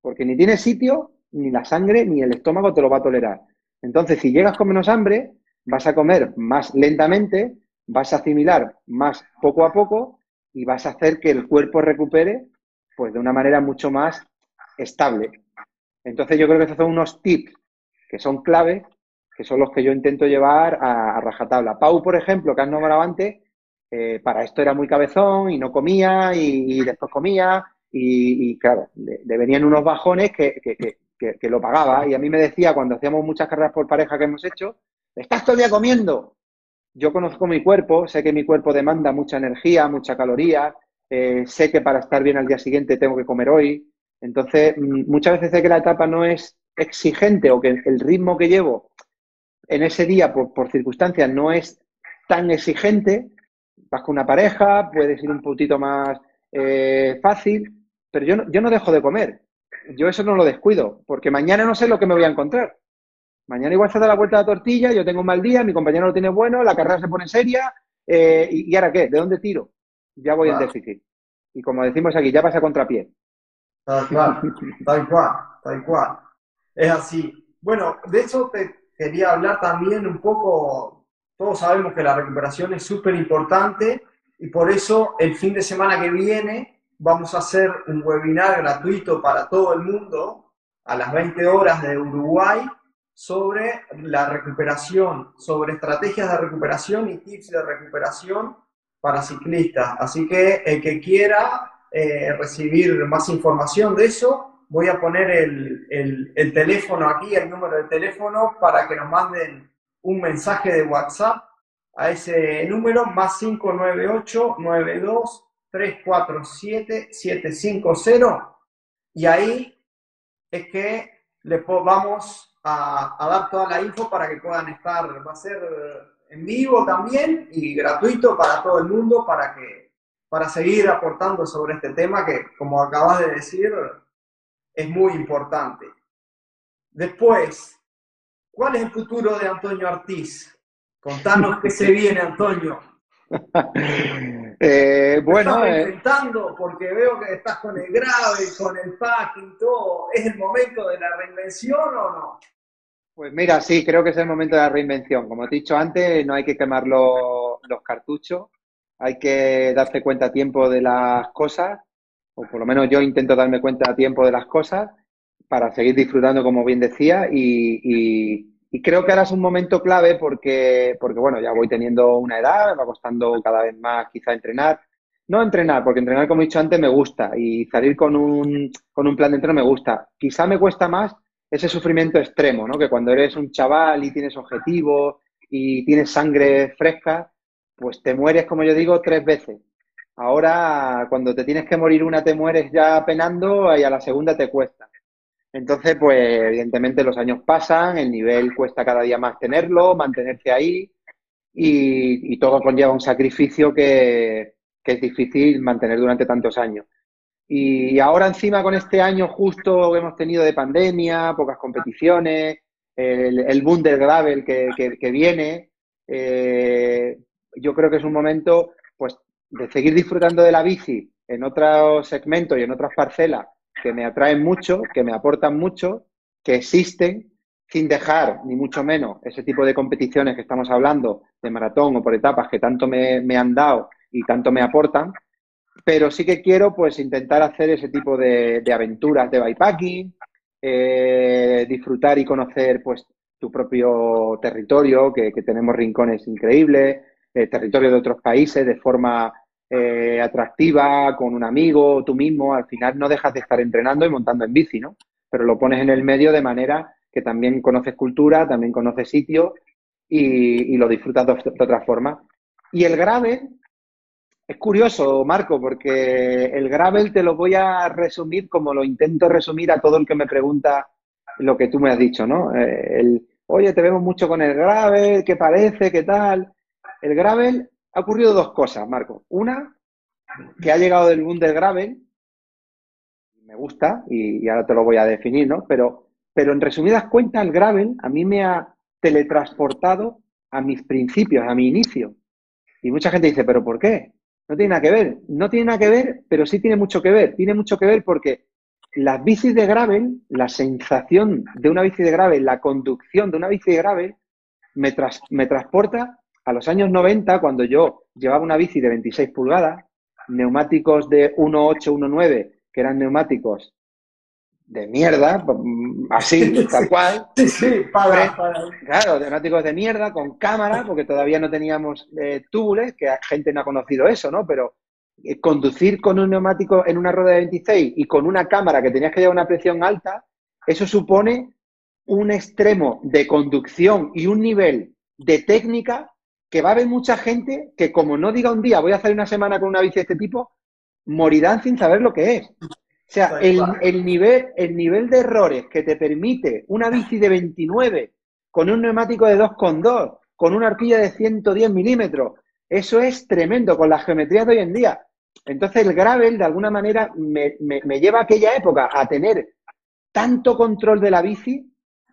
porque ni tienes sitio, ni la sangre, ni el estómago te lo va a tolerar. Entonces, si llegas con menos hambre, vas a comer más lentamente, vas a asimilar más poco a poco y vas a hacer que el cuerpo recupere pues de una manera mucho más estable. Entonces, yo creo que estos son unos tips que son clave, que son los que yo intento llevar a, rajatabla. Pau, por ejemplo, que has nombrado antes, eh, para esto era muy cabezón y no comía y, después comía y, claro, le, venían unos bajones que, que, lo pagaba y a mí me decía cuando hacíamos muchas carreras por pareja que hemos hecho, estás todo el día comiendo. Yo conozco mi cuerpo, sé que mi cuerpo demanda mucha energía, mucha caloría, eh, sé que para estar bien al día siguiente tengo que comer hoy. Entonces, mm, muchas veces sé que la etapa no es exigente o que el ritmo que llevo en ese día por, circunstancias no es tan exigente. Vas con una pareja, puedes ir un poquito más eh, fácil, pero yo yo no dejo de comer yo eso no lo descuido, porque mañana no sé lo que me voy a encontrar. Mañana igual se da la vuelta a la tortilla, yo tengo un mal día, mi compañero lo tiene bueno, la carrera se pone seria, eh, y, ahora qué? ¿De dónde tiro? Ya voy en déficit. Y como decimos aquí, ya pasa contrapié. Tal cual, tal cual, tal cual. Es así. Bueno, de eso te quería hablar también un poco. Todos sabemos que la recuperación es súper importante y por eso el fin de semana que viene vamos a hacer un webinar gratuito para todo el mundo a las 20 horas de Uruguay sobre la recuperación, sobre estrategias de recuperación y tips de recuperación para ciclistas. Así que el que quiera eh, recibir más información de eso, voy a poner el, el, teléfono aquí, el número de teléfono, para que nos manden un mensaje de WhatsApp a ese número, más 598 92 347-750 y ahí es que les vamos a, dar toda la info para que puedan estar, va a ser en vivo también y gratuito para todo el mundo para que para seguir aportando sobre este tema que como acabas de decir es muy importante. Después, ¿cuál es el futuro de Antonio Artiz? Contanos qué se viene, Antonio. eh, bueno, estás intentando porque veo que estás con el grave, con el packing, todo. ¿Es el momento de la reinvención o no? Pues mira, sí, creo que es el momento de la reinvención. Como te he dicho antes, no hay que quemar los, los cartuchos, hay que darse cuenta a tiempo de las cosas, o por lo menos yo intento darme cuenta a tiempo de las cosas para seguir disfrutando, como bien decía, y creo que ahora es un momento clave porque, porque, bueno, ya voy teniendo una edad, va costando cada vez más quizá entrenar, no entrenar, porque entrenar, como he dicho antes, me gusta y salir con un, con un plan de entreno me gusta. Quizá me cuesta más ese sufrimiento extremo, ¿no? Que cuando eres un chaval y tienes objetivos y tienes sangre fresca, pues te mueres, como yo digo, tres veces. Ahora, cuando te tienes que morir una, te mueres ya penando y a la segunda te cuesta. Entonces, pues evidentemente los años pasan, el nivel cuesta cada día más tenerlo, mantenerse ahí y, todo conlleva un sacrificio que, que es difícil mantener durante tantos años. Y ahora encima con este año justo que hemos tenido de pandemia, pocas competiciones, el, el gravel que, que, viene, eh, yo creo que es un momento pues de seguir disfrutando de la bici en otros segmentos y en otras parcelas que me atraen mucho, que me aportan mucho, que existen, sin dejar ni mucho menos ese tipo de competiciones que estamos hablando, de maratón o por etapas que tanto me, me han dado y tanto me aportan, pero sí que quiero pues intentar hacer ese tipo de, aventuras de bikepacking, eh, disfrutar y conocer pues tu propio territorio, que, tenemos rincones increíbles, eh, territorio de otros países de forma eh, atractiva, con un amigo, tú mismo, al final no dejas de estar entrenando y montando en bici, ¿no? Pero lo pones en el medio de manera que también conoces cultura, también conoces sitios y, lo disfrutas de, otra forma. Y el gravel, es curioso, Marco, porque el gravel te lo voy a resumir como lo intento resumir a todo el que me pregunta lo que tú me has dicho, ¿no? Eh, el, Oye, te vemos mucho con el gravel, ¿qué parece? ¿Qué tal? El gravel ha ocurrido dos cosas, Marco. Una, que ha llegado del boom del gravel, me gusta, y, ahora te lo voy a definir, ¿no? Pero, pero en resumidas cuentas, el gravel a mí me ha teletransportado a mis principios, a mi inicio. Y mucha gente dice, ¿pero por qué? No tiene nada que ver. No tiene nada que ver, pero sí tiene mucho que ver. Tiene mucho que ver porque las bicis de gravel, la sensación de una bici de gravel, la conducción de una bici de gravel, me, me transporta a los años 90, cuando yo llevaba una bici de 26 pulgadas, neumáticos de 1.8, 1.9, que eran neumáticos de mierda, así, tal cual. Sí, sí, para, Claro, neumáticos de mierda, con cámara, porque todavía no teníamos eh, túbules, que gente no ha conocido eso, ¿no? Pero eh, conducir con un neumático en una rueda de 26 y con una cámara que tenías que llevar una presión alta, eso supone un extremo de conducción y un nivel de técnica que va a haber mucha gente que como no diga un día voy a hacer una semana con una bici de este tipo, morirán sin saber lo que es. O sea, el, nivel, el nivel de errores que te permite una bici de 29 con un neumático de 2,2, con una horquilla de 110 milímetros, eso es tremendo con la geometría de hoy en día. Entonces el gravel, de alguna manera, me, lleva a aquella época a tener tanto control de la bici,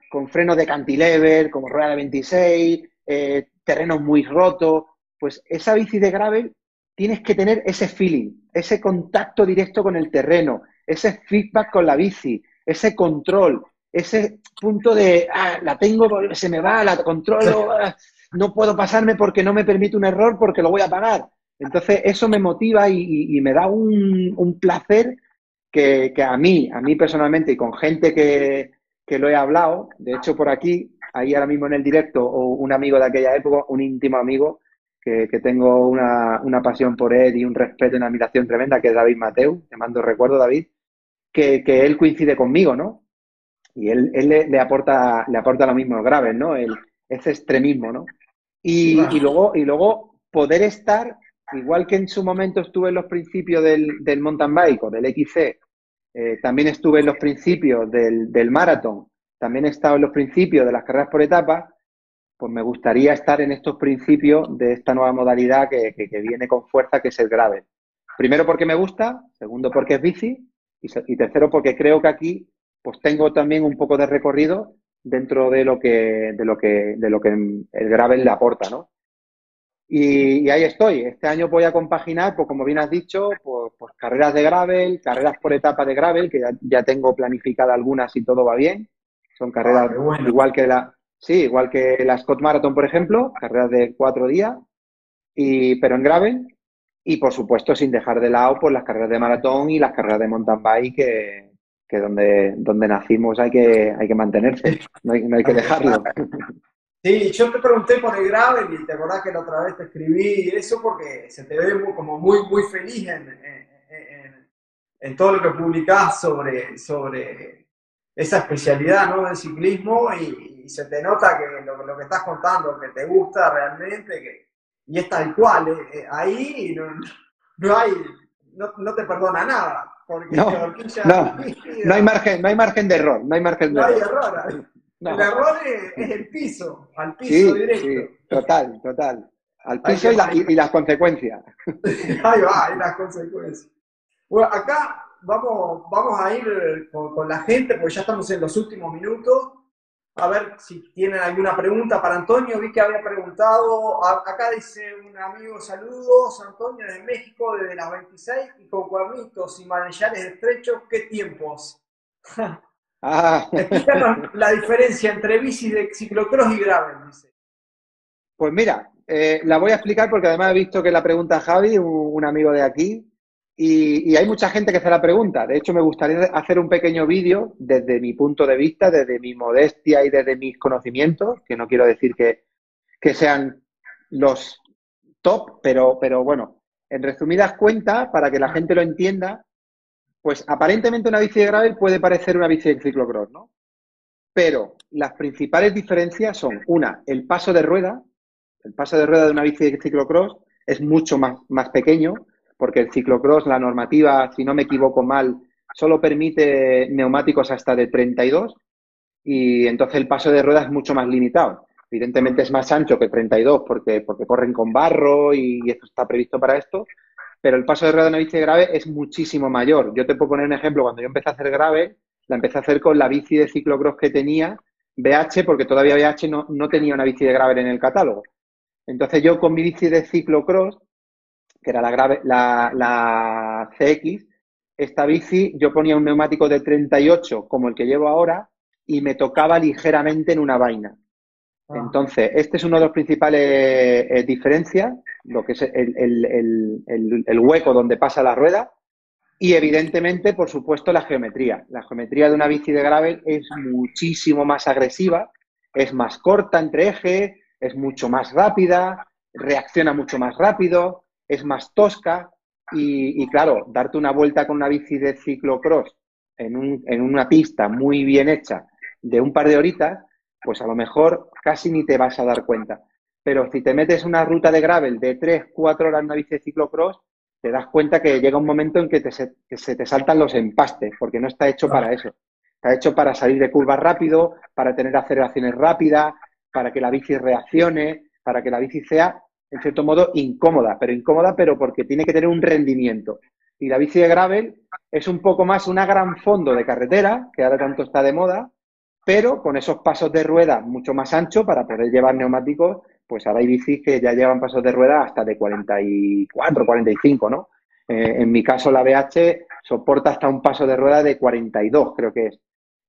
con frenos de cantilever, como rueda de 26, eh, terrenos muy rotos, pues esa bici de gravel tienes que tener ese feeling, ese contacto directo con el terreno, ese feedback con la bici, ese control, ese punto de, ah, la tengo, se me va, la controlo, ah, no puedo pasarme porque no me permite un error porque lo voy a pagar. Entonces, eso me motiva y, me da un, placer que, a mí, a mí personalmente y con gente que, lo he hablado, de hecho por aquí, ahí ahora mismo en el directo, o un amigo de aquella época, un íntimo amigo, que, tengo una, una, pasión por él y un respeto y una admiración tremenda, que es David Mateu, te mando recuerdo, David, que, él coincide conmigo, ¿no? Y él, le, aporta, le aporta lo mismo, grave, ¿no? El, ese extremismo, ¿no? Y, luego, y luego poder estar, igual que en su momento estuve en los principios del, del mountain bike o del XC, eh, también estuve en los principios del, del maratón, también he estado en los principios de las carreras por etapas, pues me gustaría estar en estos principios de esta nueva modalidad que, que, viene con fuerza, que es el gravel. Primero porque me gusta, segundo porque es bici y, tercero, porque creo que aquí pues tengo también un poco de recorrido dentro de lo que, de lo que, de lo que el gravel le aporta, ¿no? Y, ahí estoy. Este año voy a compaginar, pues como bien has dicho, pues, pues carreras de gravel, carreras por etapa de gravel, que ya, tengo planificada algunas y todo va bien. Son carreras ah, igual que la, sí, igual que la Scott Marathon, por ejemplo, carreras de cuatro días, y, pero en gravel. Y por supuesto, sin dejar de lado pues, las carreras de maratón y las carreras de mountain bike, que, que donde, donde nacimos hay que, hay que mantenerse, no hay, no hay que dejarlo. Sí, yo te pregunté por el gravel y te acordás que la otra vez te escribí eso porque se te ve como muy, muy feliz en, en, todo lo que publicás sobre, sobre esa especialidad ¿no? del ciclismo y, se te nota que lo, lo, que estás contando, que te gusta realmente, que, y es tal cual, eh, eh, ahí no, no hay, no, no, te perdona nada. Porque no, no, no, hay margen, no hay margen de error, no hay margen de no error. Hay error el error es, el piso, al piso directo. Sí, total, total. Al piso y, y, las consecuencias. Ahí va, y las consecuencias. Bueno, acá vamos, vamos a ir con, la gente, porque ya estamos en los últimos minutos. A ver si tienen alguna pregunta para Antonio. Vi que había preguntado. acá dice un amigo: Saludos, Antonio, desde México, desde las 26 y con cuernitos y manejares estrechos. ¿Qué tiempos? Ah. la diferencia entre bici de ciclocross y gravel, dice. Pues mira, eh, la voy a explicar porque además he visto que la pregunta Javi, un, amigo de aquí, y, hay mucha gente que hace la pregunta. De hecho, me gustaría hacer un pequeño vídeo desde mi punto de vista, desde mi modestia y desde mis conocimientos, que no quiero decir que, sean los top, pero, pero bueno, en resumidas cuentas, para que la gente lo entienda, pues aparentemente una bici de gravel puede parecer una bici de ciclocross, ¿no? Pero las principales diferencias son, una, el paso de rueda. El paso de rueda de una bici de ciclocross es mucho más, más pequeño, porque el ciclocross, la normativa, si no me equivoco mal, solo permite neumáticos hasta de 32 y entonces el paso de rueda es mucho más limitado. Evidentemente es más ancho que 32 porque, porque corren con barro y esto está previsto para esto, pero el paso de rueda de una bici de grave es muchísimo mayor. Yo te puedo poner un ejemplo, cuando yo empecé a hacer grave, la empecé a hacer con la bici de ciclocross que tenía, BH, porque todavía BH no, no tenía una bici de grave en el catálogo. Entonces yo con mi bici de ciclocross, que era la, grave, la, la CX, esta bici yo ponía un neumático de 38 como el que llevo ahora y me tocaba ligeramente en una vaina. Ah. Entonces, este es uno de los principales eh, diferencias, lo que es el, hueco donde pasa la rueda y evidentemente, por supuesto, la geometría. La geometría de una bici de gravel es muchísimo más agresiva, es más corta entre ejes, es mucho más rápida, reacciona mucho más rápido, es más tosca y, y claro, darte una vuelta con una bici de ciclocross en, un, en una pista muy bien hecha de un par de horitas, pues a lo mejor casi ni te vas a dar cuenta. Pero si te metes una ruta de gravel de 3, 4 horas en una bici de ciclocross, te das cuenta que llega un momento en que, te, se, te saltan los empastes, porque no está hecho para eso. Está hecho para salir de curvas rápido, para tener aceleraciones rápidas, para que la bici reaccione, para que la bici sea, en cierto modo, incómoda, pero incómoda, pero porque tiene que tener un rendimiento. Y la bici de gravel es un poco más una gran fondo de carretera, que ahora tanto está de moda, pero con esos pasos de rueda mucho más anchos para poder llevar neumáticos, pues ahora hay bicis que ya llevan pasos de rueda hasta de 44, 45, ¿no? Eh, en mi caso la BH soporta hasta un paso de rueda de 42, creo que es.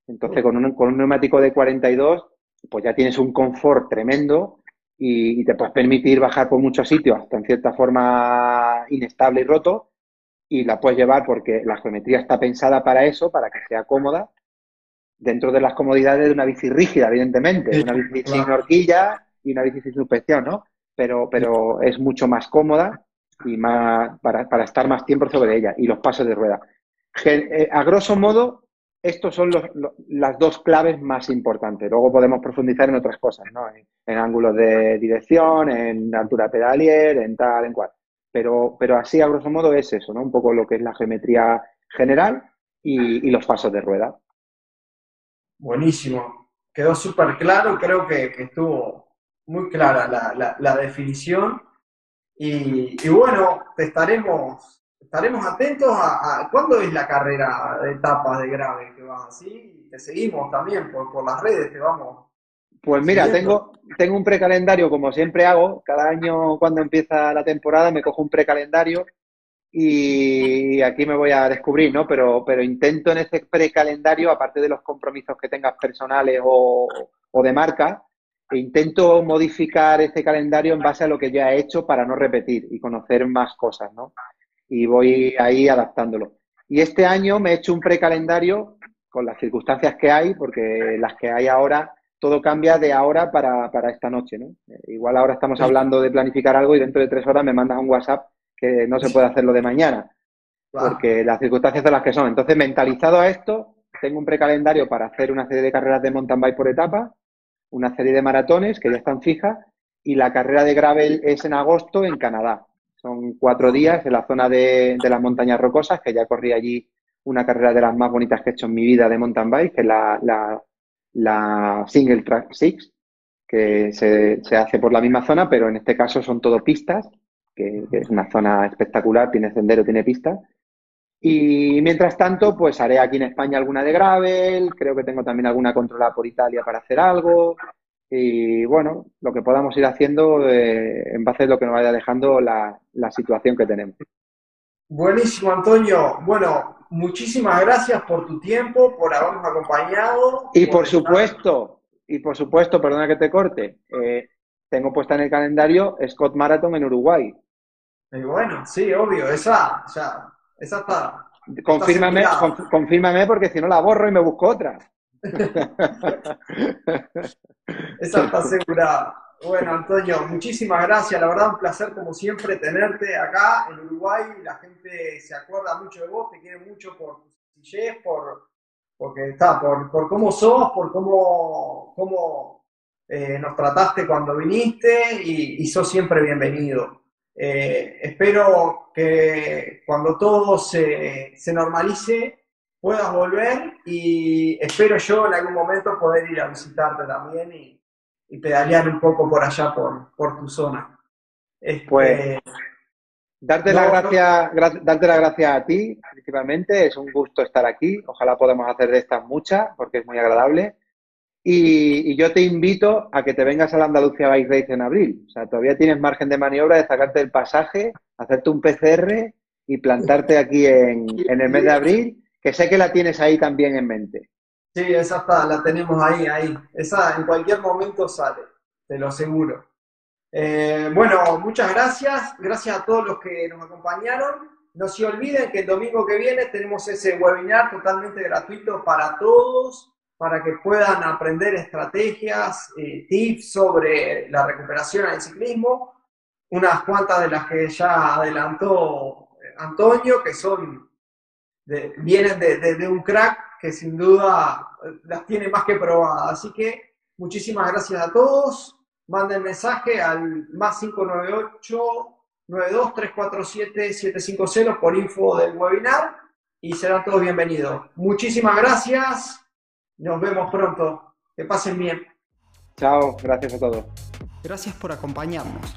Entonces con un, con un neumático de 42, pues ya tienes un confort tremendo y, y, te puedes permitir bajar por muchos sitios hasta en cierta forma inestable y roto y la puedes llevar porque la geometría está pensada para eso, para que sea cómoda dentro de las comodidades de una bici rígida, evidentemente, una bici sin horquilla y una bici sin suspensión, ¿no? Pero, pero es mucho más cómoda y más para, para estar más tiempo sobre ella y los pasos de rueda. Eh, a grosso modo, estos son los, las dos claves más importantes. Luego podemos profundizar en otras cosas, ¿no? En, ángulos de dirección, en altura pedalier, en tal, en cual. Pero, pero así, a grosso modo, es eso, ¿no? Un poco lo que es la geometría general y los pasos de rueda. Buenísimo. Quedó súper claro, creo que, estuvo muy clara la, la, definición. Y, y, bueno, te estaremos, estaremos atentos a, a, cuándo es la carrera de etapas de grave que vas así. Te seguimos también por, por las redes, te vamos. Pues mira, tengo, tengo un precalendario como siempre hago. Cada año cuando empieza la temporada me cojo un precalendario y aquí me voy a descubrir, ¿no? Pero, pero intento en este precalendario, aparte de los compromisos que tengas personales o, de marca, intento modificar este calendario en base a lo que ya he hecho para no repetir y conocer más cosas, ¿no? Y voy ahí adaptándolo. Y este año me he hecho un precalendario con las circunstancias que hay, porque las que hay ahora todo cambia de ahora para, para esta noche, ¿no? Eh, igual ahora estamos hablando de planificar algo y dentro de tres horas me mandas un WhatsApp que no se puede hacerlo de mañana, porque las circunstancias son las que son. Entonces, mentalizado a esto, tengo un precalendario para hacer una serie de carreras de mountain bike por etapa, una serie de maratones que ya están fijas y la carrera de gravel es en agosto en Canadá. Son cuatro días en la zona de, las montañas rocosas, que ya corrí allí una carrera de las más bonitas que he hecho en mi vida de mountain bike, que es la, la, Single Track Six, que se, se, hace por la misma zona, pero en este caso son todo pistas, que, es una zona espectacular, tiene sendero, tiene pistas. Y mientras tanto, pues haré aquí en España alguna de gravel, creo que tengo también alguna controlada por Italia para hacer algo. Y bueno, lo que podamos ir haciendo eh, en base a lo que nos vaya dejando la, situación que tenemos. Buenísimo, Antonio. Bueno, muchísimas gracias por tu tiempo, por habernos acompañado. Y por, supuesto, y por supuesto, perdona que te corte, eh, tengo puesta en el calendario Scott Marathon en Uruguay. Y bueno, sí, obvio, esa, o sea, esa está. Confírmame, confírmame porque si no la borro y me busco otra. Esa está asegurada. Bueno, Antonio, muchísimas gracias. La verdad, un placer como siempre tenerte acá en Uruguay. La gente se acuerda mucho de vos, te quiere mucho por tu sencillez, por, porque está, por, por cómo sos, por cómo, cómo eh, nos trataste cuando viniste y, y sos siempre bienvenido. Eh, espero que cuando todo se, se, normalice puedas volver y espero yo en algún momento poder ir a visitarte también y, pedalear un poco por allá, por, por tu zona. Este, pues darte, la gracia, darte la gracia a ti, principalmente, es un gusto estar aquí, ojalá podamos hacer de estas muchas porque es muy agradable. Y, yo te invito a que te vengas a la Andalucía Bike Race en abril. O sea, todavía tienes margen de maniobra de sacarte el pasaje, hacerte un PCR y plantarte aquí en, el mes de abril, que sé que la tienes ahí también en mente. Sí, esa está, la tenemos ahí, ahí. Esa en cualquier momento sale, te lo aseguro. Eh, bueno, muchas gracias. Gracias a todos los que nos acompañaron. No se olviden que el domingo que viene tenemos ese webinar totalmente gratuito para todos para que puedan aprender estrategias, eh, tips sobre la recuperación el ciclismo, unas cuantas de las que ya adelantó eh, Antonio, que son vienen de, un crack que sin duda eh, las tiene más que probadas. Así que muchísimas gracias a todos. Manden mensaje al más 598 92 347 750 por info del webinar y serán todos bienvenidos. Muchísimas gracias. Nos vemos pronto. Que pasen bien. Chao, gracias a todos. Gracias por acompañarnos.